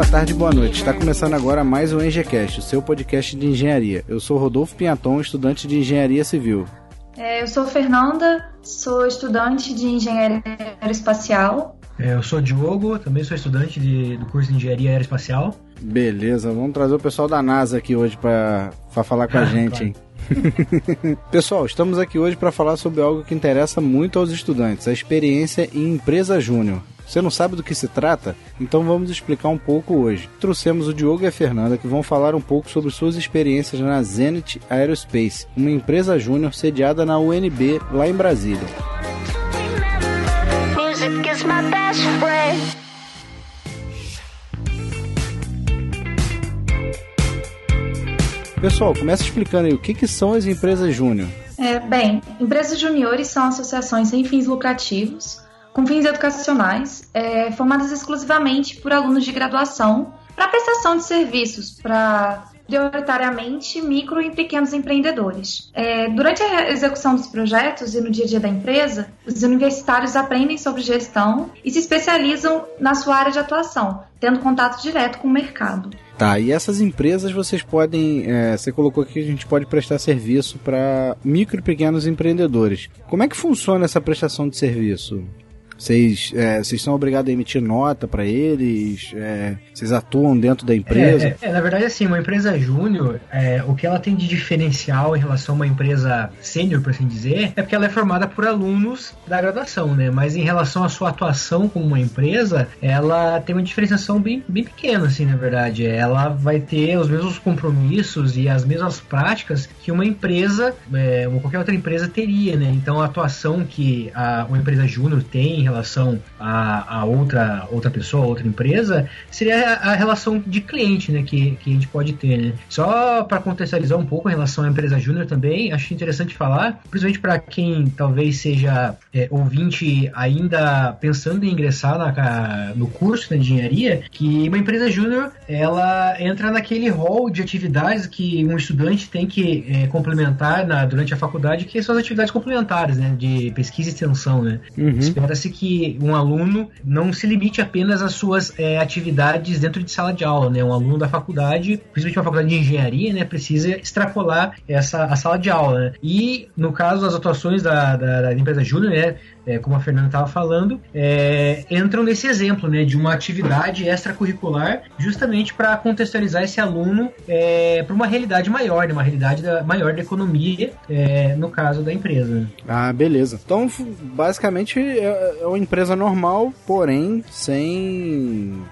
Boa tarde, boa noite. Está começando agora mais o EngeCast, o seu podcast de engenharia. Eu sou Rodolfo Pinhaton, estudante de engenharia civil. É, eu sou Fernanda, sou estudante de engenharia aeroespacial. É, eu sou Diogo, também sou estudante de, do curso de engenharia aeroespacial. Beleza, vamos trazer o pessoal da NASA aqui hoje para falar com a gente, hein? Pessoal, estamos aqui hoje para falar sobre algo que interessa muito aos estudantes: a experiência em empresa júnior. Você não sabe do que se trata? Então vamos explicar um pouco hoje. Trouxemos o Diogo e a Fernanda que vão falar um pouco sobre suas experiências na Zenith Aerospace, uma empresa júnior sediada na UNB, lá em Brasília. Pessoal, começa explicando aí o que, que são as empresas júnior. É, bem, empresas juniores são associações sem fins lucrativos, com fins educacionais, é, formadas exclusivamente por alunos de graduação para prestação de serviços para prioritariamente micro e pequenos empreendedores. É, durante a execução dos projetos e no dia a dia da empresa, os universitários aprendem sobre gestão e se especializam na sua área de atuação, tendo contato direto com o mercado. Tá, e essas empresas vocês podem. É, você colocou aqui que a gente pode prestar serviço para micro e pequenos empreendedores. Como é que funciona essa prestação de serviço? Vocês, é, vocês são obrigados a emitir nota para eles? É, vocês atuam dentro da empresa? É, é, na verdade, assim, uma empresa júnior, é, o que ela tem de diferencial em relação a uma empresa sênior, por assim dizer, é porque ela é formada por alunos da graduação, né? Mas em relação à sua atuação como uma empresa, ela tem uma diferenciação bem, bem pequena, assim, na verdade. Ela vai ter os mesmos compromissos e as mesmas práticas que uma empresa, é, ou qualquer outra empresa teria, né? Então, a atuação que a, uma empresa júnior tem relação a, a outra, outra pessoa, outra empresa, seria a, a, relação de cliente né, que, que a gente pode ter. Né? Só para contextualizar um pouco em relação à empresa júnior também, acho interessante falar, principalmente para quem talvez seja é, ouvinte ainda pensando em ingressar na, no curso de engenharia, que uma empresa júnior ela entra naquele rol de atividades que um estudante tem que é, complementar na, durante a faculdade, que são as atividades complementares, né, de pesquisa e extensão. Né? Uhum. Espera-se que que um aluno não se limite apenas às suas é, atividades dentro de sala de aula, né? Um aluno da faculdade, principalmente uma faculdade de engenharia, né, precisa extrapolar essa a sala de aula. Né? E no caso das atuações da, da, da empresa júnior, né, é, como a Fernanda estava falando, é, entram nesse exemplo né, de uma atividade extracurricular justamente para contextualizar esse aluno é, para uma realidade maior, né, uma realidade da, maior da economia, é, no caso da empresa. Ah, beleza. Então, basicamente, é, uma empresa normal, porém sem.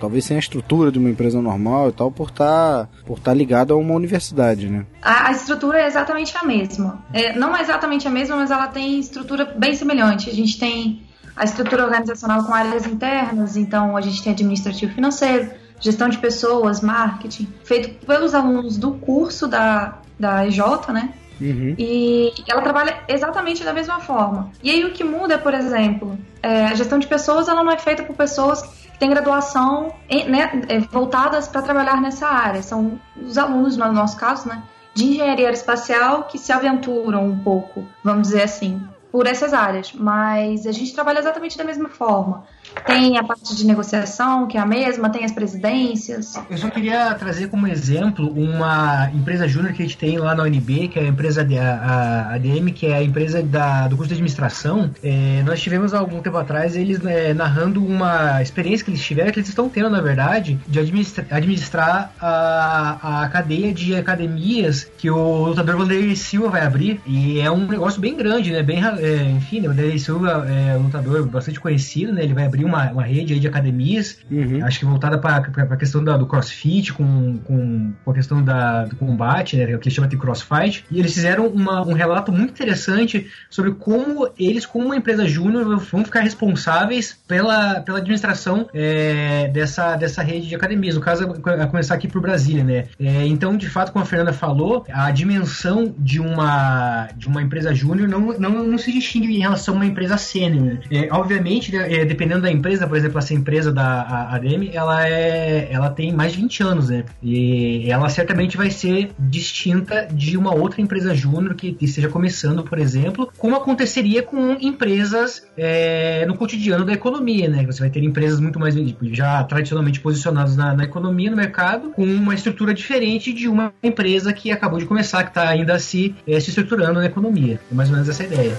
talvez sem a estrutura de uma empresa normal e tal, por estar tá, por tá ligado a uma universidade, né? A, a estrutura é exatamente a mesma. É, não é exatamente a mesma, mas ela tem estrutura bem semelhante a gente tem a estrutura organizacional com áreas internas, então a gente tem administrativo financeiro, gestão de pessoas, marketing, feito pelos alunos do curso da, da EJ, né? Uhum. E ela trabalha exatamente da mesma forma. E aí o que muda por exemplo, é, a gestão de pessoas ela não é feita por pessoas que têm graduação em, né, é, voltadas para trabalhar nessa área. São os alunos, no nosso caso, né, de engenharia aeroespacial que se aventuram um pouco, vamos dizer assim, por essas áreas, mas a gente trabalha exatamente da mesma forma. Tem a parte de negociação, que é a mesma, tem as presidências. Eu só queria trazer como exemplo uma empresa júnior que a gente tem lá na UNB, que é a empresa ADM, que é a empresa da, do curso de administração. É, nós tivemos há algum tempo atrás eles né, narrando uma experiência que eles tiveram, que eles estão tendo, na verdade, de administra, administrar a, a cadeia de academias que o lutador Vanderlei Silva vai abrir. E é um negócio bem grande, né? Bem é, enfim, né, o Derek Silva é um lutador bastante conhecido, né? Ele vai abrir uma, uma rede de academias, Uhum. acho que voltada para a questão da, do crossfit, com, com, com a questão da, do combate, né? Que chama de crossfight. E eles fizeram uma, um relato muito interessante sobre como eles, como uma empresa júnior, vão ficar responsáveis pela, pela administração é, dessa, dessa rede de academias. No caso, a começar aqui por Brasília, né? É, então, de fato, como a Fernanda falou, a dimensão de uma, de uma empresa júnior não, não, não se distingue em relação a uma empresa sênior. né? É, obviamente, né, é, dependendo da empresa, por exemplo, essa empresa da ADM, ela, é, ela tem mais de 20 anos, né? E ela certamente vai ser distinta de uma outra empresa júnior que esteja começando, por exemplo, como aconteceria com empresas é, no cotidiano da economia, né? Você vai ter empresas muito mais já tradicionalmente posicionadas na, na economia, no mercado, com uma estrutura diferente de uma empresa que acabou de começar, que está ainda se, eh, se estruturando na economia. É mais ou menos essa ideia.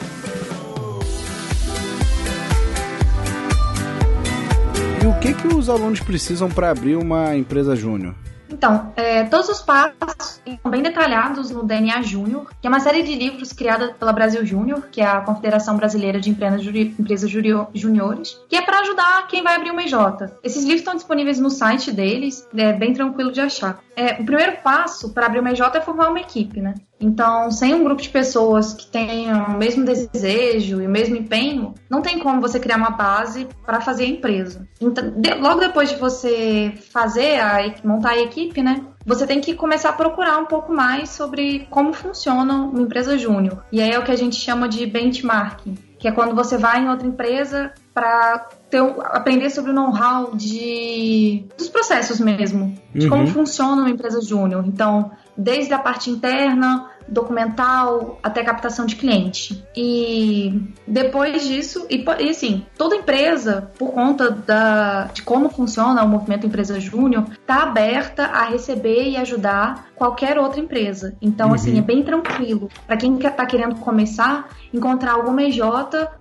E o que, que os alunos precisam para abrir uma empresa júnior? Então, é, todos os passos estão bem detalhados no DNA Júnior, que é uma série de livros criada pela Brasil Júnior, que é a Confederação Brasileira de Empresas, Juri- Empresas Juniores, que é para ajudar quem vai abrir uma EJ. Esses livros estão disponíveis no site deles, é bem tranquilo de achar. É, o primeiro passo para abrir uma EJ é formar uma equipe, né? Então, sem um grupo de pessoas que tenham o mesmo desejo e o mesmo empenho, não tem como você criar uma base para fazer a empresa. Então, de- logo depois de você fazer a, e- montar a equipe, né? Você tem que começar a procurar um pouco mais sobre como funciona uma empresa júnior. E aí é o que a gente chama de benchmarking, que é quando você vai em outra empresa para ter um- aprender sobre o know-how de dos processos mesmo, de Uhum. como funciona uma empresa júnior. Então, desde a parte interna, documental, até captação de cliente. E depois disso, e, e assim, toda empresa, por conta da, de como funciona o movimento Empresa Júnior, está aberta a receber e ajudar qualquer outra empresa. Então, Uhum. assim, é bem tranquilo. Para quem está querendo começar, encontrar alguma EJ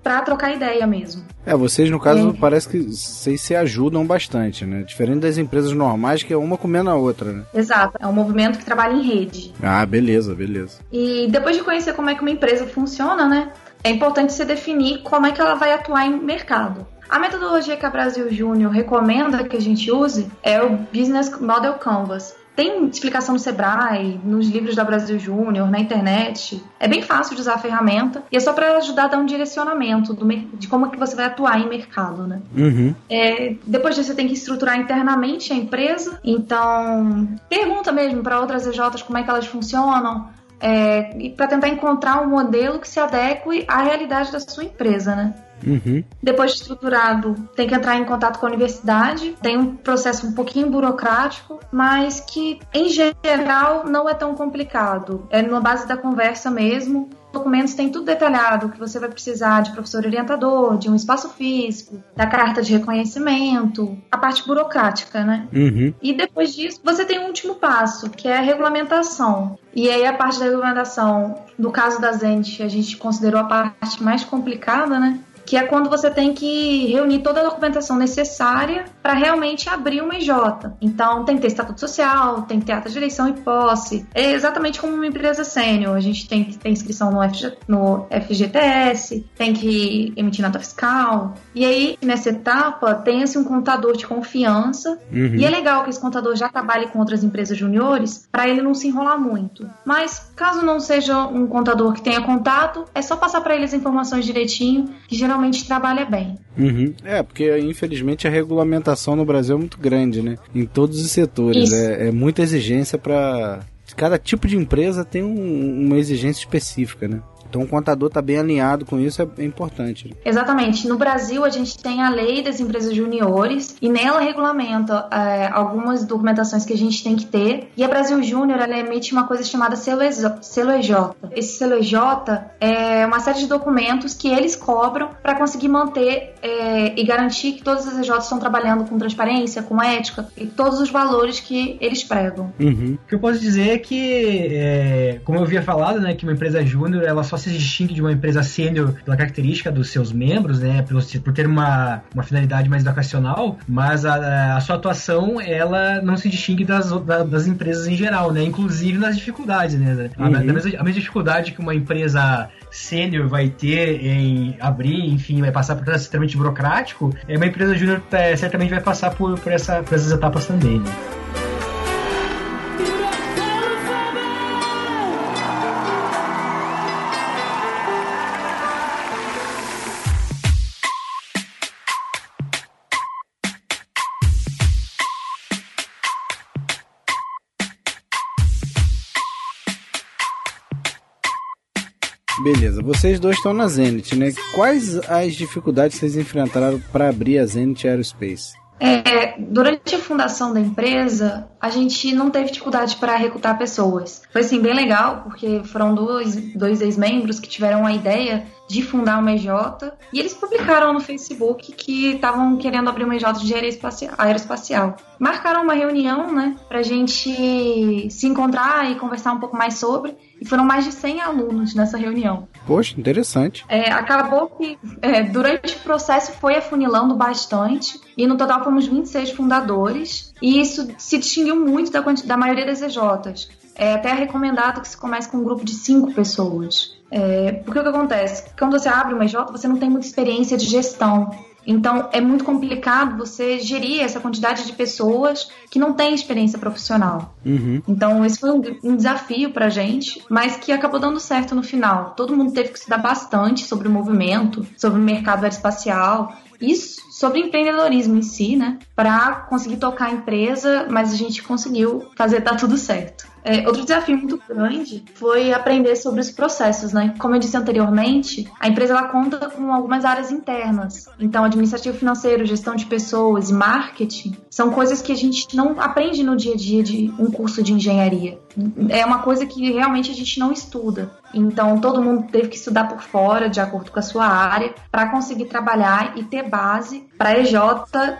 para trocar ideia mesmo. É, vocês no caso É. parece que vocês se ajudam bastante, né? Diferente das empresas normais que é uma comendo a outra, né? Exato, é um movimento que trabalha em rede. Ah, beleza, beleza. E depois de conhecer como é que uma empresa funciona, né, é importante você definir como é que ela vai atuar em mercado. A metodologia que a Brasil Júnior recomenda que a gente use é o Business Model Canvas. Tem explicação no Sebrae, nos livros da Brasil Júnior, na internet. É bem fácil de usar a ferramenta e é só para ajudar a dar um direcionamento do de como é que você vai atuar em mercado, né? Uhum. É, depois disso, você tem que estruturar internamente a empresa. Então, pergunta mesmo para outras EJs como é que elas funcionam. É, e para tentar encontrar um modelo que se adeque à realidade da sua empresa, né? Uhum. Depois de estruturado, tem que entrar em contato com a universidade. Tem um processo um pouquinho burocrático, mas que, em geral, não é tão complicado. É numa base da conversa mesmo. Documentos tem tudo detalhado, que você vai precisar de professor orientador, de um espaço físico, da carta de reconhecimento, a parte burocrática, né? Uhum. E depois disso, você tem um último passo, que é a regulamentação. E aí a parte da regulamentação, no caso da Zend, a gente considerou a parte mais complicada, né? Que é quando você tem que reunir toda a documentação necessária para realmente abrir uma IJ. Então, tem que ter estatuto social, tem que ter ata de eleição e posse. É exatamente como uma empresa sênior. A gente tem que ter inscrição no, FG, no FGTS, tem que emitir nota fiscal. E aí, nessa etapa, tem-se um contador de confiança Uhum. e é legal que esse contador já trabalhe com outras empresas juniores para ele não se enrolar muito. Mas caso não seja um contador que tenha contato, é só passar para ele as informações direitinho, que geralmente trabalha bem. Uhum. É, porque infelizmente a regulamentação no Brasil é muito grande, né? Em todos os setores. É, é muita exigência para Cada tipo de empresa tem um- uma exigência específica, né? Então o contador tá bem alinhado com isso, é, importante. Exatamente. No Brasil, a gente tem a lei das empresas juniores e nela regulamenta é, algumas documentações que a gente tem que ter. E a Brasil Júnior ela emite uma coisa chamada selo EJ. selo EJ. Esse selo EJ é uma série de documentos que eles cobram para conseguir manter é, e garantir que todas as EJs estão trabalhando com transparência, com ética e todos os valores que eles pregam. Uhum. O que eu posso dizer é que, é, como eu havia falado, né, que uma empresa júnior ela só se distingue de uma empresa sênior pela característica dos seus membros, né, pelo, por ter uma, uma finalidade mais educacional, mas a, a sua atuação ela não se distingue das, da- das empresas em geral, né, inclusive nas dificuldades, né, a, Uhum. a mesma, a mesma dificuldade que uma empresa sênior vai ter em abrir, enfim, vai passar por processo extremamente burocrático, é uma empresa júnior é, certamente vai passar por, por, essa, por essas etapas também. Né? Beleza, vocês dois estão na Zenit, né? Quais as dificuldades vocês enfrentaram para abrir a Zenit Aerospace? É, durante a fundação da empresa, a gente não teve dificuldade para recrutar pessoas. Foi assim bem legal, porque foram dois, dois ex-membros que tiveram a ideia de fundar uma EJ e eles publicaram no Facebook que estavam querendo abrir uma EJ de aeroespacial. Marcaram uma reunião, né, pra gente se encontrar e conversar um pouco mais sobre. E foram mais de 100 alunos nessa reunião. Poxa, interessante. É, acabou que é, durante o processo foi afunilando bastante e no total fomos 26 fundadores e isso se distinguiu muito da, da maioria das EJs. É até recomendado que se comece com um grupo de cinco pessoas. É, porque o que acontece? Quando você abre uma EJ, você não tem muita experiência de gestão. Então, é muito complicado você gerir essa quantidade de pessoas que não têm experiência profissional. Uhum. Então, esse foi um, um desafio pra gente, mas que acabou dando certo no final. Todo mundo teve que estudar bastante sobre o movimento, sobre o mercado aeroespacial, isso sobre empreendedorismo em si, né? Para conseguir tocar a empresa, mas a gente conseguiu fazer dar tudo certo. É, outro desafio muito grande foi aprender sobre os processos, né? Como eu disse anteriormente, a empresa ela conta com algumas áreas internas. Então, administrativo financeiro, gestão de pessoas e marketing são coisas que a gente não aprende no dia a dia de um curso de engenharia. É uma coisa que realmente a gente não estuda. Então, todo mundo teve que estudar por fora, de acordo com a sua área, para conseguir trabalhar e ter base para a EJ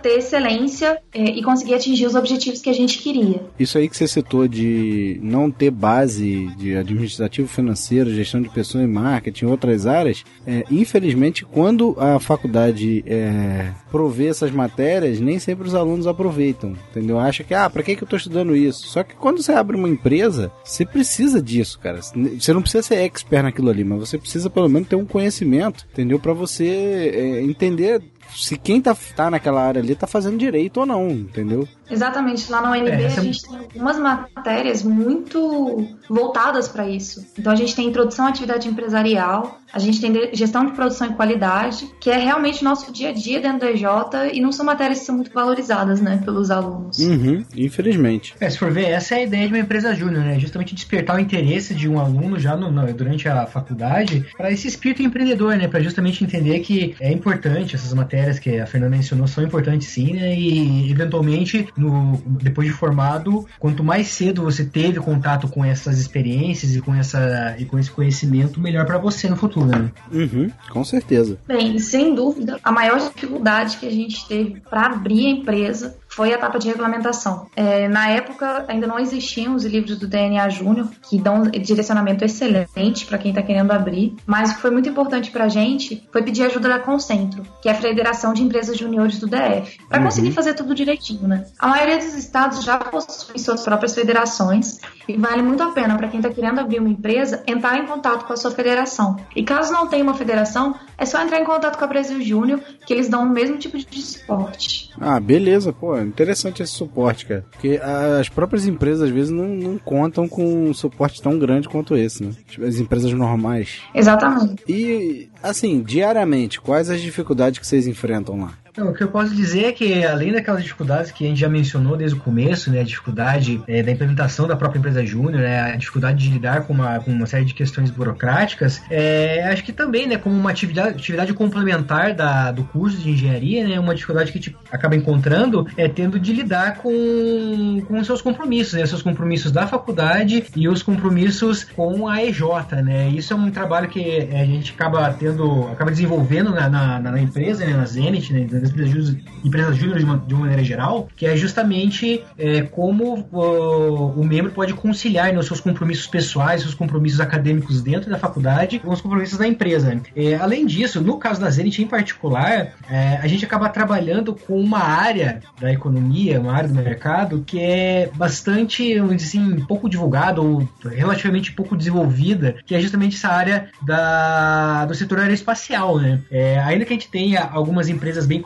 ter excelência é, e conseguir atingir os objetivos que a gente queria. Isso aí que você citou de não ter base de administrativo financeiro, gestão de pessoas e marketing, outras áreas, é, infelizmente, quando a faculdade é, provê essas matérias, nem sempre os alunos aproveitam, entendeu? Acha que, ah, para que, que eu estou estudando isso? Só que quando você abre uma empresa, você precisa disso, cara. Você não precisa ser expert naquilo ali, mas você precisa pelo menos ter um conhecimento, entendeu? Para você é, entender se quem tá, tá naquela área ali tá fazendo direito ou não, entendeu? Exatamente. Lá na UNB é, a gente tem algumas matérias muito voltadas para isso. Então a gente tem introdução à atividade empresarial, a gente tem gestão de produção e qualidade, que é realmente nosso dia a dia dentro do EJ e não são matérias que são muito valorizadas, né, pelos alunos. Uhum, infelizmente. É, se for ver, essa é a ideia de uma empresa júnior, né? Justamente despertar o interesse de um aluno já no, no, durante a faculdade para esse espírito empreendedor, né? Para justamente entender que é importante essas matérias que a Fernanda mencionou são importantes sim, né? E eventualmente no, depois de formado, quanto mais cedo você teve contato com essas experiências e com, essa, e com esse conhecimento, melhor para você no futuro, né? Uhum, com certeza. Bem, sem dúvida, a maior dificuldade que a gente teve para abrir a empresa foi a etapa de regulamentação. É, na época, ainda não existiam os livros do DNA Júnior, que dão um direcionamento excelente para quem está querendo abrir, mas o que foi muito importante para a gente foi pedir ajuda da Concentro, que é a Federação de Empresas Juniores do DF, para uhum. conseguir fazer tudo direitinho, né? A maioria dos estados já possui suas próprias federações e vale muito a pena para quem está querendo abrir uma empresa entrar em contato com a sua federação. E caso não tenha uma federação, é só entrar em contato com a Brasil Júnior, que eles dão o mesmo tipo de suporte. Ah, beleza, pô interessante esse suporte, cara. Porque as próprias empresas, às vezes, não, não contam com um suporte tão grande quanto esse, né? Tipo, as empresas normais. Exatamente. E, assim, diariamente, quais as dificuldades que vocês enfrentam lá? O que eu posso dizer é que, além daquelas dificuldades que a gente já mencionou desde o começo, né, a dificuldade é, da implementação da própria empresa júnior, né, a dificuldade de lidar com uma, com uma série de questões burocráticas, é, acho que também, né, como uma atividade, atividade complementar da, do curso de engenharia, né, uma dificuldade que a gente acaba encontrando é tendo de lidar com, com os seus compromissos, né, seus compromissos da faculdade e os compromissos com a EJ, né, isso é um trabalho que a gente acaba tendo, acaba desenvolvendo na, na, na empresa, né, na Zenit, né, empresas, empresas júnior de, de uma maneira geral, que é justamente é, como o, o, membro pode conciliar né, seus compromissos pessoais, seus compromissos acadêmicos dentro da faculdade com os compromissos da empresa. É, além disso, no caso da Zenit em particular, é, a gente acaba trabalhando com uma área da economia, uma área do mercado que é bastante, assim, pouco divulgada ou relativamente pouco desenvolvida, que é justamente essa área da, do setor aeroespacial, né? É, ainda que a gente tenha algumas empresas bem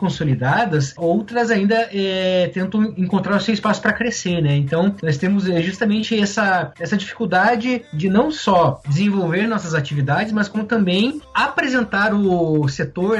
outras ainda é, tentam encontrar o seu espaço para crescer, né? Então, nós temos é, justamente essa, essa dificuldade de não só desenvolver nossas atividades, mas como também apresentar o setor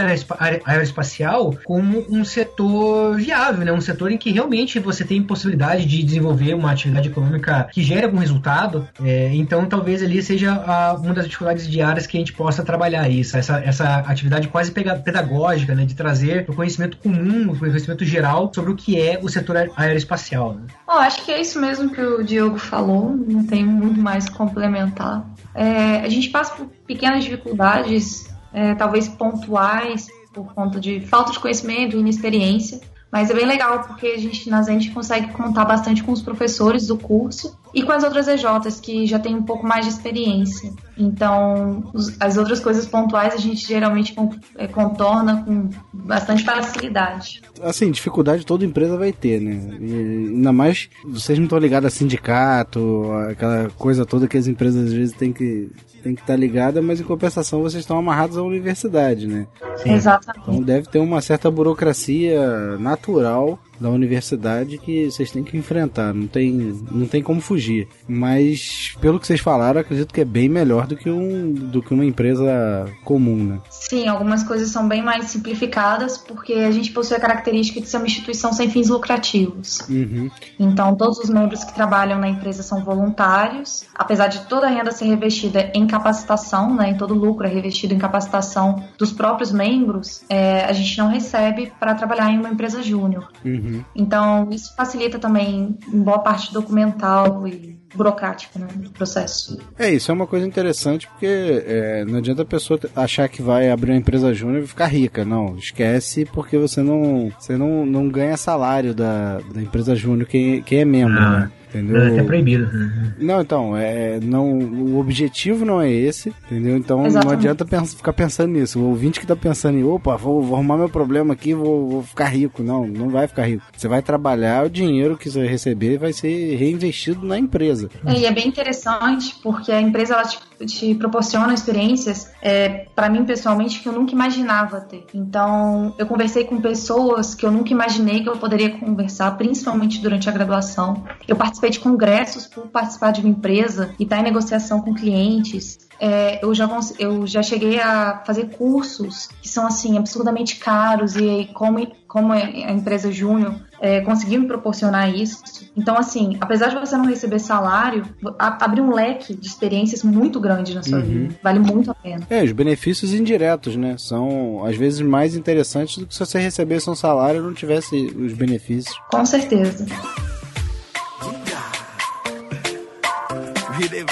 aeroespacial como um setor viável, né? Um setor em que realmente você tem possibilidade de desenvolver uma atividade econômica que gere algum resultado. É, então, talvez ali seja a, uma das dificuldades diárias que a gente possa trabalhar isso, essa, essa atividade quase pedagógica, né? De trazer o conhecimento comum, o conhecimento geral sobre o que é o setor aeroespacial. Né? Oh, acho que é isso mesmo que o Diogo falou, não tem muito mais complementar. É, a gente passa por pequenas dificuldades, é, talvez pontuais, por conta de falta de conhecimento e inexperiência, mas é bem legal porque a gente na Zend consegue contar bastante com os professores do curso e com as outras EJs que já têm um pouco mais de experiência. Então, os, as outras coisas pontuais a gente geralmente é, contorna com bastante facilidade. Assim, dificuldade toda empresa vai ter, né? E, ainda mais vocês não estão ligados a sindicato, aquela coisa toda que as empresas às vezes têm que tem que estar ligada, mas em compensação vocês estão amarrados à universidade, né? Sim. Exatamente. Então deve ter uma certa burocracia natural da universidade que vocês têm que enfrentar, não tem, não tem como fugir. Mas pelo que vocês falaram, acredito que é bem melhor do que, um, do que uma empresa comum, né? Sim, algumas coisas são bem mais simplificadas porque a gente possui a característica de ser uma instituição sem fins lucrativos. Uhum. Então, todos os membros que trabalham na empresa são voluntários, apesar de toda a renda ser revestida em capacitação, né, em todo lucro é revestido em capacitação dos próprios membros, é, a gente não recebe para trabalhar em uma empresa júnior. Uhum. Uhum. Então, isso facilita também boa parte documental e burocrática né, do processo. É, isso é uma coisa interessante porque é, não adianta a pessoa achar que vai abrir uma empresa júnior e ficar rica. Não, esquece porque você não, você não, não ganha salário da, da empresa júnior quem, quem é membro, ah. né? Entendeu? É até proibido. Não, então, é, não, o objetivo não é esse, entendeu? Então Exatamente. não adianta pensar, ficar pensando nisso. O ouvinte que tá pensando em, opa, vou, vou arrumar meu problema aqui, vou, vou, ficar rico. Não, não vai ficar rico. Você vai trabalhar, o dinheiro que você receber vai ser reinvestido na empresa. É, e é bem interessante, porque a empresa ela te, te proporciona experiências, é, para mim pessoalmente, que eu nunca imaginava ter. Então, eu conversei com pessoas que eu nunca imaginei que eu poderia conversar, principalmente durante a graduação. Eu participei participei de congressos por participar de uma empresa e estar tá em negociação com clientes. É, eu, já, eu já cheguei a fazer cursos que são assim absurdamente caros e como, como é a empresa Júnior é, conseguiu me proporcionar isso. Então, assim, apesar de você não receber salário, abre um leque de experiências muito grande na sua uhum. vida. Vale muito a pena. É, os benefícios indiretos, né? São às vezes mais interessantes do que se você recebesse um salário e não tivesse os benefícios. Com certeza. we they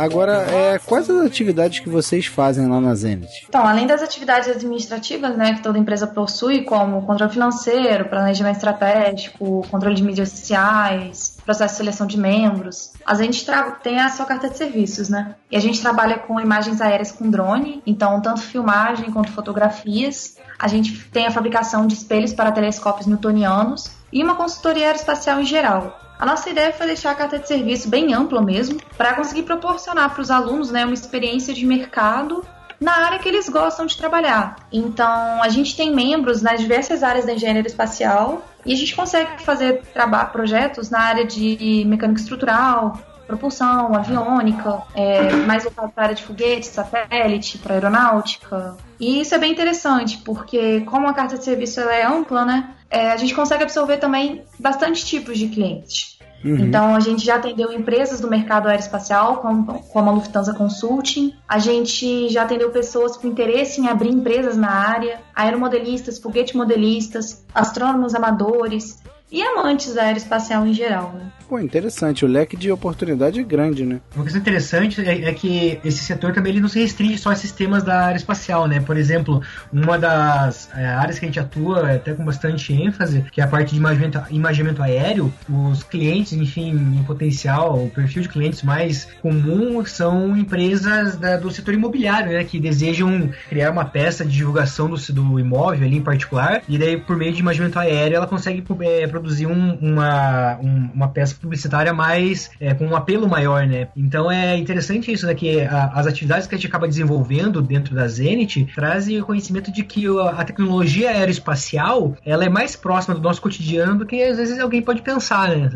Agora, é, quais as atividades que vocês fazem lá na Zenit? Então, além das atividades administrativas, né, que toda empresa possui, como controle financeiro, planejamento estratégico, controle de mídias sociais, processo de seleção de membros, a Zenit tem a sua carta de serviços, né? E a gente trabalha com imagens aéreas com drone, então tanto filmagem quanto fotografias. A gente tem a fabricação de espelhos para telescópios newtonianos e uma consultoria aeroespacial em geral. A nossa ideia foi deixar a carta de serviço bem ampla mesmo, para conseguir proporcionar para os alunos né, uma experiência de mercado na área que eles gostam de trabalhar. Então, a gente tem membros nas diversas áreas da engenharia espacial e a gente consegue fazer projetos na área de mecânica estrutural, propulsão, aviônica, é, mais voltado para a área de foguete, satélite, para aeronáutica. E isso é bem interessante, porque como a carta de serviço é ampla, né, é, a gente consegue absorver também bastante tipos de clientes. Uhum. Então, a gente já atendeu empresas do mercado aeroespacial, como, como a Lufthansa Consulting. A gente já atendeu pessoas com interesse em abrir empresas na área, aeromodelistas, foguete modelistas, astrônomos amadores e amantes da aeroespacial em geral. Né? Pô, interessante. O leque de oportunidade é grande, né? Uma coisa interessante é, é, que esse setor também ele não se restringe só a sistemas da área espacial, né? Por exemplo, uma das é, áreas que a gente atua, até com bastante ênfase, que é a parte de imaginamento, imaginamento aéreo, os clientes, enfim, em potencial, o perfil de clientes mais comum são empresas da, do setor imobiliário, né? Que desejam criar uma peça de divulgação do, do imóvel ali em particular, e daí, por meio de imaginamento aéreo, ela consegue é, produzir um, uma, um, uma peça publicitária mais é, com um apelo maior, né? Então é interessante isso, né? Que a, as atividades que a gente acaba desenvolvendo dentro da Zenit trazem o conhecimento de que a, a tecnologia aeroespacial ela é mais próxima do nosso cotidiano do que às vezes alguém pode pensar, né?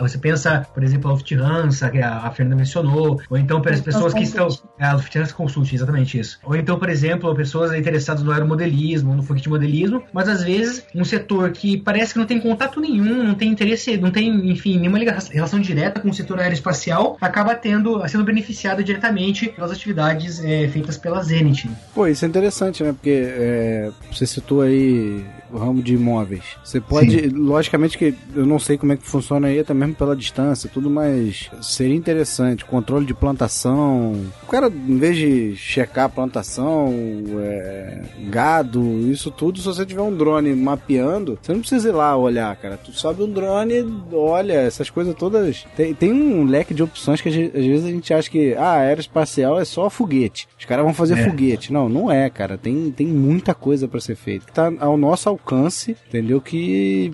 Você pensa, por exemplo, a Lufthansa, que a, a Fernanda mencionou, ou então para as pessoas que estão. A Lufthansa Consult, exatamente isso. Ou então, por exemplo, pessoas interessadas no aeromodelismo, no foguete modelismo, mas às vezes um setor que parece que não tem contato nenhum, não tem interesse, não tem, enfim, nenhuma relação direta com o setor aeroespacial, acaba tendo, sendo beneficiado diretamente pelas atividades é, feitas pela Zenit. Pô, isso é interessante, né? Porque é, você citou aí o ramo de imóveis. Você pode, Sim. logicamente que eu não sei como é que funciona aí, até mesmo pela distância, tudo, mas seria interessante. Controle de plantação. O cara, em vez de checar a plantação, é, gado, isso tudo, se você tiver um drone mapeando, você não precisa ir lá olhar, cara. Tu sobe um drone, olha, essas coisas todas. Tem, tem um leque de opções que às vezes a gente acha que, ah, aeroespacial é só foguete. Os caras vão fazer é. foguete. Não, não é, cara. Tem, tem muita coisa para ser feita. Tá ao nosso alcance, entendeu? Que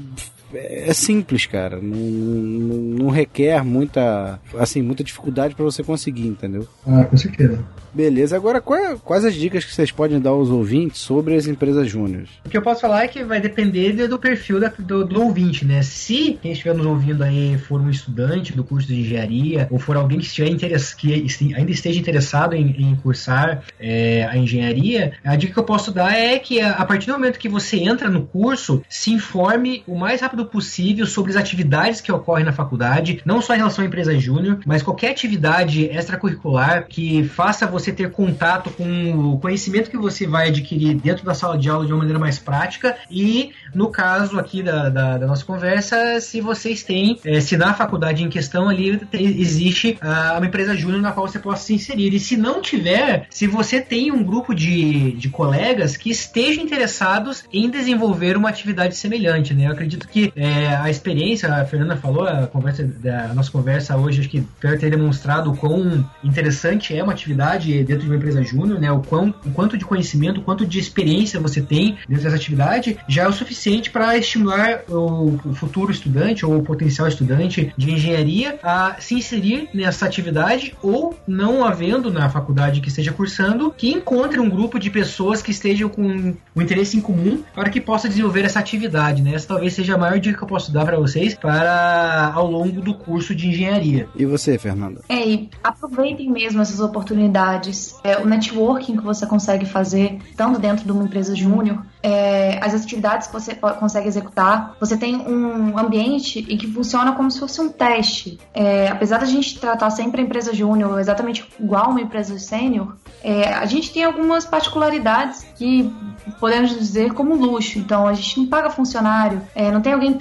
é simples, cara. Não, não, não, requer muita, assim, muita dificuldade para você conseguir, entendeu? Ah, com certeza. Beleza, agora quais, quais as dicas que vocês podem dar aos ouvintes sobre as empresas júniores? O que eu posso falar é que vai depender do perfil da, do, do, ouvinte, né? Se quem estiver nos ouvindo aí for um estudante do curso de engenharia, ou for alguém que, estiver interess, que ainda esteja interessado em, em cursar é, a engenharia, a dica que eu posso dar é que a, a partir do momento que você entra no curso, se informe o mais rápido possível sobre as atividades que ocorrem na faculdade, não só em relação à empresa júnior, mas qualquer atividade extracurricular que faça você ter contato com o conhecimento que você vai adquirir dentro da sala de aula de uma maneira mais prática e, no caso aqui da, da, da nossa conversa, se vocês têm, é, se na faculdade em questão ali existe uh, uma empresa júnior na qual você possa se inserir. E se não tiver, se você tem um grupo de, de colegas que estejam interessados em desenvolver uma atividade semelhante, né? Eu acredito que é, a experiência, a Fernanda falou, a, conversa, nossa conversa hoje, acho que espero ter demonstrado o quão interessante é uma atividade dentro de uma empresa júnior, né? O, quão, o quanto de conhecimento, o quanto de experiência você tem dentro dessa atividade já é o suficiente para estimular o, o, futuro estudante ou o potencial estudante de engenharia a se inserir nessa atividade ou não havendo na faculdade que esteja cursando, que encontre um grupo de pessoas que estejam com um interesse em comum para que possa desenvolver essa atividade, né? Essa talvez seja a maior dica que eu posso dar para vocês para ao longo do curso de engenharia. E você, Fernanda? É, e aproveitem mesmo essas oportunidades é, o networking que você consegue fazer, estando dentro de uma empresa júnior, é, as atividades que você consegue executar. Você tem um ambiente em que funciona como se fosse um teste. É, apesar da gente tratar sempre a empresa júnior exatamente igual uma empresa sênior, é, a gente tem algumas particularidades que podemos dizer como luxo. Então, a gente não paga funcionário, é, não tem alguém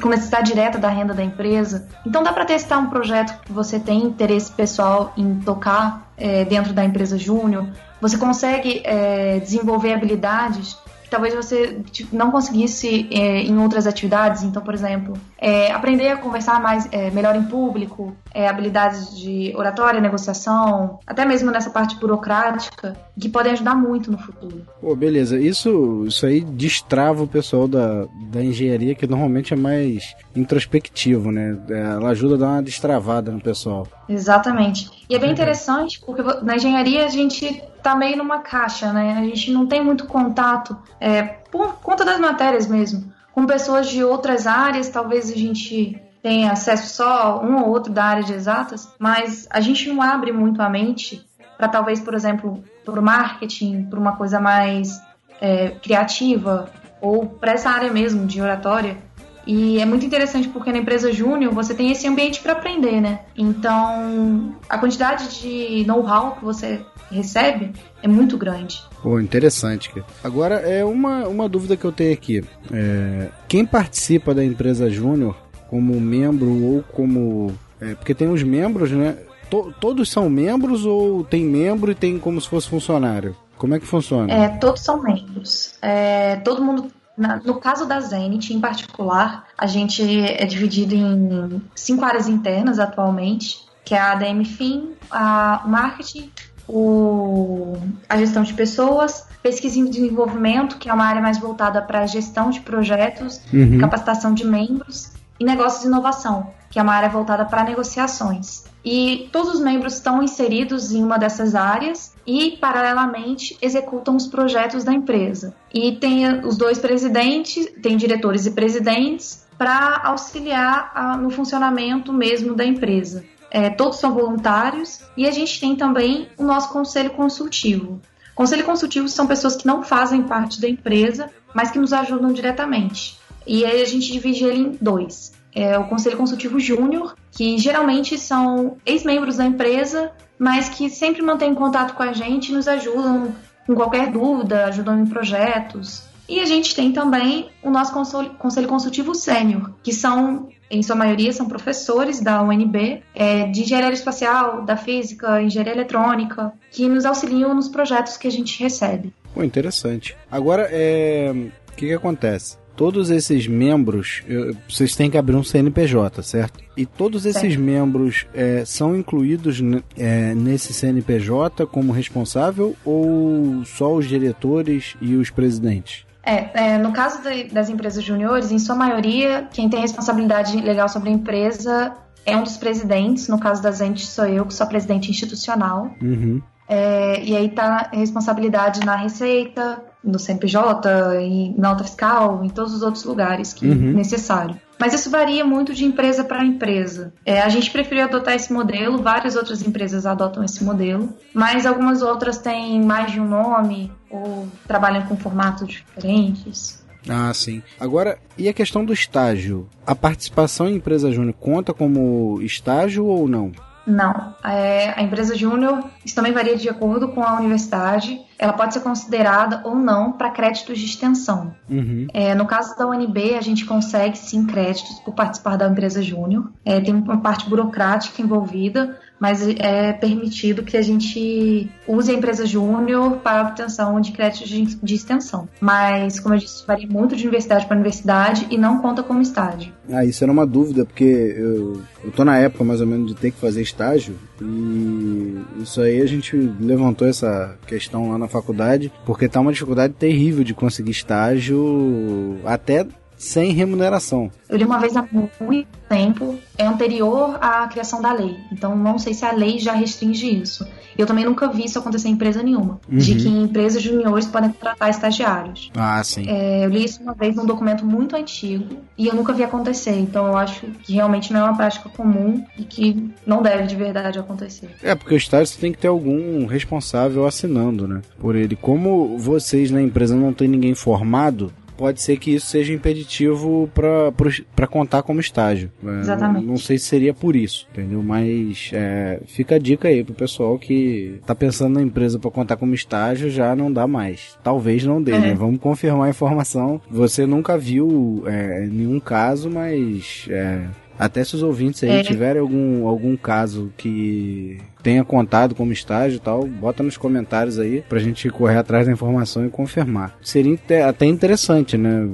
com necessidade direta da renda da empresa. Então dá para testar um projeto que você tem interesse pessoal em tocar é, dentro da empresa júnior. Você consegue é, desenvolver habilidades talvez você tipo, não conseguisse é, em outras atividades. Então, por exemplo, é, aprender a conversar mais é, melhor em público, é, habilidades de oratória, negociação, até mesmo nessa parte burocrática, que podem ajudar muito no futuro. Pô, beleza. Isso, isso aí destrava o pessoal da, da engenharia, que normalmente é mais introspectivo, né? Ela ajuda a dar uma destravada no pessoal. Exatamente. E é bem interessante, porque na engenharia a gente tá meio numa caixa, né? A gente não tem muito contato, é, por conta das matérias mesmo. Com pessoas de outras áreas, talvez a gente tenha acesso só um ou outro da área de exatas, mas a gente não abre muito a mente para talvez, por exemplo, para o marketing, para uma coisa mais é, criativa ou para essa área mesmo de oratória E é muito interessante porque na empresa júnior você tem esse ambiente para aprender, né? Então, a quantidade de know-how que você recebe é muito grande. Pô, interessante. Agora, é uma, uma dúvida que eu tenho aqui. É, quem participa da empresa júnior como membro ou como... É, porque tem os membros, né? To, todos são membros ou tem membro e tem como se fosse funcionário? Como é que funciona? É, todos são membros. É, todo mundo na, no caso da Zenit, em particular, a gente é dividido em cinco áreas internas atualmente, que é a ADM FIM, a, o marketing, o, a gestão de pessoas, pesquisa e desenvolvimento, que é uma área mais voltada para a gestão de projetos, uhum. capacitação de membros, e negócios e inovação, que é uma área voltada para negociações. E todos os membros estão inseridos em uma dessas áreas e, paralelamente, executam os projetos da empresa. E tem os dois presidentes, tem diretores e presidentes para auxiliar a, no funcionamento mesmo da empresa. É, todos são voluntários e a gente tem também o nosso conselho consultivo. Conselho consultivo são pessoas que não fazem parte da empresa, mas que nos ajudam diretamente. E aí a gente divide ele em dois. É o Conselho Consultivo Júnior, que geralmente são ex-membros da empresa, mas que sempre mantêm contato com a gente e nos ajudam com qualquer dúvida, ajudam em projetos. E a gente tem também o nosso Conselho Consultivo Sênior, que são, em sua maioria, são professores da UNB, é, de engenharia espacial, da física, engenharia eletrônica, que nos auxiliam nos projetos que a gente recebe. Pô, interessante. Agora, é... o que, que acontece? Todos esses membros, eu, vocês têm que abrir um CNPJ, certo? E todos esses membros é, são incluídos é, nesse CNPJ como responsável ou só os diretores e os presidentes? É, é no caso de, das empresas juniores, em sua maioria, quem tem responsabilidade legal sobre a empresa é um dos presidentes. No caso das entes, sou eu, que sou presidente institucional. Uhum. É, e aí tá a responsabilidade na Receita, no CNPJ, e na nota fiscal, em todos os outros lugares que uhum. necessário. Mas isso varia muito de empresa para empresa. É, a gente preferiu adotar esse modelo, várias outras empresas adotam esse modelo, mas algumas outras têm mais de um nome ou trabalham com formatos diferentes. Ah, sim. Agora, e a questão do estágio? A participação em empresa júnior conta como estágio ou não? Não. É, a empresa júnior, isso também varia de acordo com a universidade. Ela pode ser considerada ou não para créditos de extensão. Uhum. É, no caso da UNB, a gente consegue sim créditos por participar da empresa júnior. É, tem uma parte burocrática envolvida, mas é permitido que a gente use a empresa júnior para obtenção de créditos de, extensão. Mas, como eu disse, varia muito de universidade para universidade e não conta como estágio. Ah, isso era uma dúvida, porque eu, tô na época mais ou menos de ter que fazer estágio e isso aí a gente levantou essa questão lá na faculdade, porque tá uma dificuldade terrível de conseguir estágio até sem remuneração. Eu li uma vez há muito tempo, é anterior à criação da lei. Então não sei se a lei já restringe isso. Eu também nunca vi isso acontecer em empresa nenhuma. Uhum. De que empresas juniores podem contratar estagiários. Ah, sim. É, eu li isso uma vez num documento muito antigo e eu nunca vi acontecer. Então eu acho que realmente não é uma prática comum e que não deve de verdade acontecer. É, porque o estágio tem que ter algum responsável assinando, né? Por ele. Como vocês na empresa não tem ninguém formado, pode ser que isso seja impeditivo para contar como estágio. É, Exatamente. Não, não, sei se seria por isso, entendeu? Mas é, fica a dica aí pro pessoal que tá pensando na empresa para contar como estágio, já não dá mais. Talvez não dê, né? é. né? Vamos confirmar a informação. Você nunca viu é, nenhum caso, mas é, até se os ouvintes aí é. tiverem algum, algum caso que tenha contado como estágio e tal, bota nos comentários aí pra gente correr atrás da informação e confirmar. Seria até interessante, né?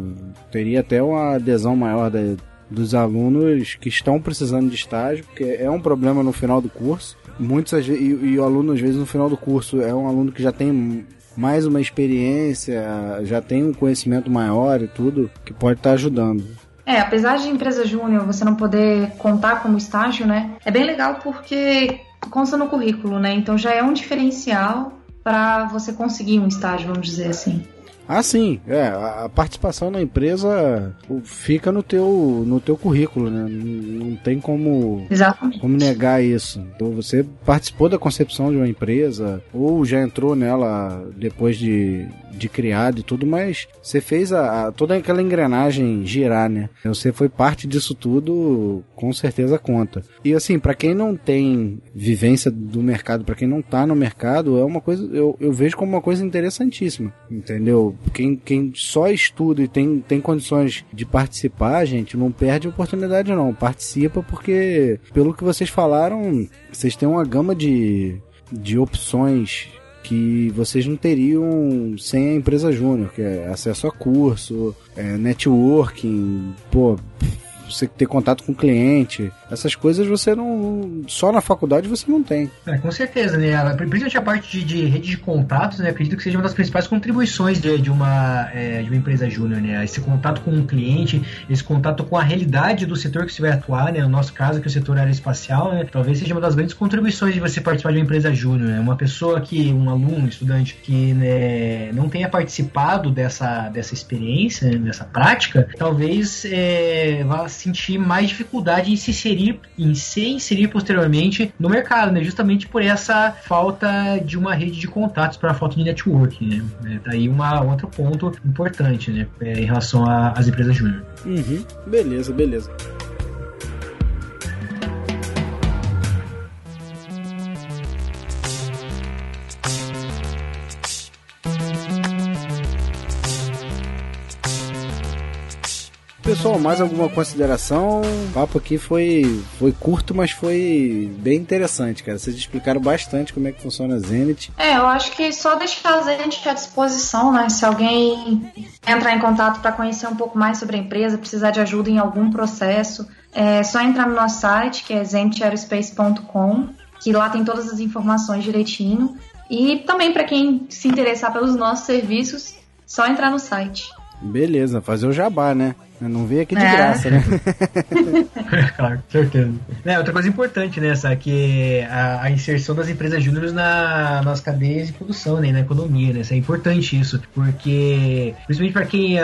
Teria até uma adesão maior da, dos alunos que estão precisando de estágio, porque é um problema no final do curso. Muitos e, e o aluno às vezes no final do curso é um aluno que já tem mais uma experiência, já tem um conhecimento maior e tudo que pode estar tá ajudando. É, apesar de empresa júnior você não poder contar como estágio, né? É bem legal porque consta no currículo, né? Então já é um diferencial para você conseguir um estágio, vamos dizer assim. Ah, sim. É, a participação na empresa fica no teu, no teu currículo, né? Não tem como, Exatamente. como negar isso. Então você participou da concepção de uma empresa ou já entrou nela depois de, de criado e tudo, mas você fez a, a toda aquela engrenagem girar, né? Você foi parte disso tudo, com certeza conta. E assim, para quem não tem vivência do mercado, para quem não tá no mercado, é uma coisa, eu, eu vejo como uma coisa interessantíssima, entendeu? Quem, quem só estuda e tem, tem condições de participar, gente, não perde oportunidade não. Participa porque, pelo que vocês falaram, vocês têm uma gama de, de opções que vocês não teriam sem a empresa júnior, que é acesso a curso, é, networking, pô, você ter contato com o cliente, essas coisas você não. Só na faculdade você não tem. É, com certeza, né? Principalmente a parte de, de, rede de contatos, né? Acredito que seja uma das principais contribuições de, de uma, é, de uma empresa júnior, né? Esse contato com o cliente, esse contato com a realidade do setor que você vai atuar, né? No nosso caso, que é o setor aeroespacial, né? Talvez seja uma das grandes contribuições de você participar de uma empresa júnior, né? Uma pessoa que, um aluno, um estudante que né, não tenha participado dessa, dessa experiência, né? dessa prática, talvez é, vá sentir mais dificuldade em se inserir, em se inserir posteriormente no mercado, né? Justamente por essa falta de uma rede de contatos, para a falta de networking, né? É, daí uma outro ponto importante, né? É, em relação às empresas júnior. Uhum. Beleza, beleza. Pessoal, mais alguma consideração? O papo aqui foi, foi curto, mas foi bem interessante, cara. Vocês explicaram bastante como é que funciona a Zenit. É, eu acho que só deixar a Zenit à disposição, né? Se alguém entrar em contato para conhecer um pouco mais sobre a empresa, precisar de ajuda em algum processo, é só entrar no nosso site, que é zenitaerospace.com, que lá tem todas as informações direitinho. E também para quem se interessar pelos nossos serviços, só entrar no site. Beleza, fazer o jabá, né? Eu não veio aqui de é. graça, né? claro, certeza. É, outra coisa importante nessa, né, que a, a, inserção das empresas júniores na, nas cadeias de produção, né, na economia, né? Isso é importante isso, porque, principalmente para quem,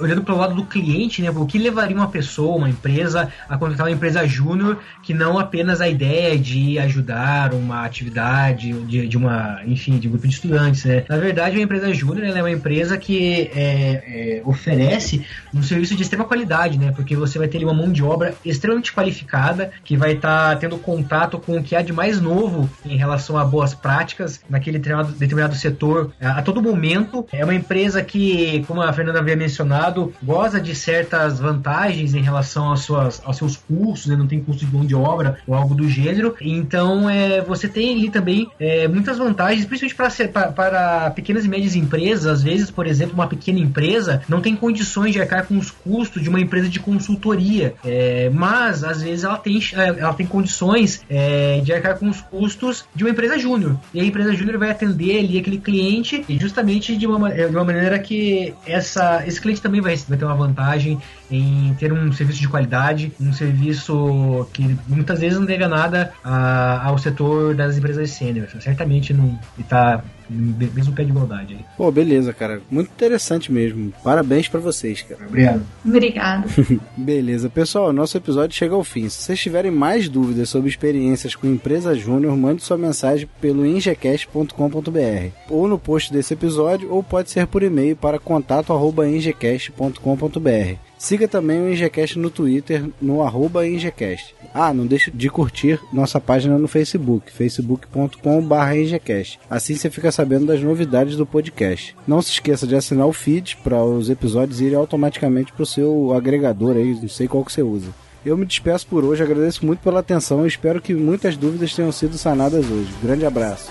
olhando para o lado do cliente, né, o que levaria uma pessoa, uma empresa, a contratar uma empresa júnior que não apenas a ideia de ajudar uma atividade, de, de uma, enfim, de um grupo de estudantes, né? Na verdade, uma empresa júnior é uma empresa que é, é, oferece um serviço de extrema qualidade, né? Porque você vai ter uma mão de obra extremamente qualificada, que vai estar tá tendo contato com o que há de mais novo em relação a boas práticas naquele determinado, setor a, todo momento. É uma empresa que, como a Fernanda havia mencionado, goza de certas vantagens em relação às suas, aos seus custos, né? não tem custo de mão de obra ou algo do gênero. Então, é, você tem ali também é, muitas vantagens, principalmente para, para pequenas e médias empresas. Às vezes, por exemplo, uma pequena empresa não tem condições de arcar com os custos custo de uma empresa de consultoria, é, mas às vezes ela tem, é, ela tem condições é, de arcar com os custos de uma empresa júnior. E a empresa júnior vai atender ali aquele cliente e justamente de uma, de uma maneira que essa, esse cliente também vai, vai ter uma vantagem em ter um serviço de qualidade, um serviço que muitas vezes não deve nada a, ao setor das empresas sênior. Certamente não está mesmo pé de igualdade aí. Pô, beleza, cara. Muito interessante mesmo. Parabéns para vocês, cara. Obrigado. Obrigado. beleza. Pessoal, nosso episódio chega ao fim. Se vocês tiverem mais dúvidas sobre experiências com empresa júnior, mande sua mensagem pelo ingecast.com.br ou no post desse episódio ou pode ser por e-mail para contato@ingecast.com.br. Siga também o Ingecast no Twitter, no arroba. Ah, não deixe de curtir nossa página no Facebook, facebook.com.br Ingecast. Assim você fica sabendo das novidades do podcast. Não se esqueça de assinar o feed para os episódios irem automaticamente para o seu agregador aí, não sei qual que você usa. Eu me despeço por hoje, agradeço muito pela atenção e espero que muitas dúvidas tenham sido sanadas hoje. Grande abraço.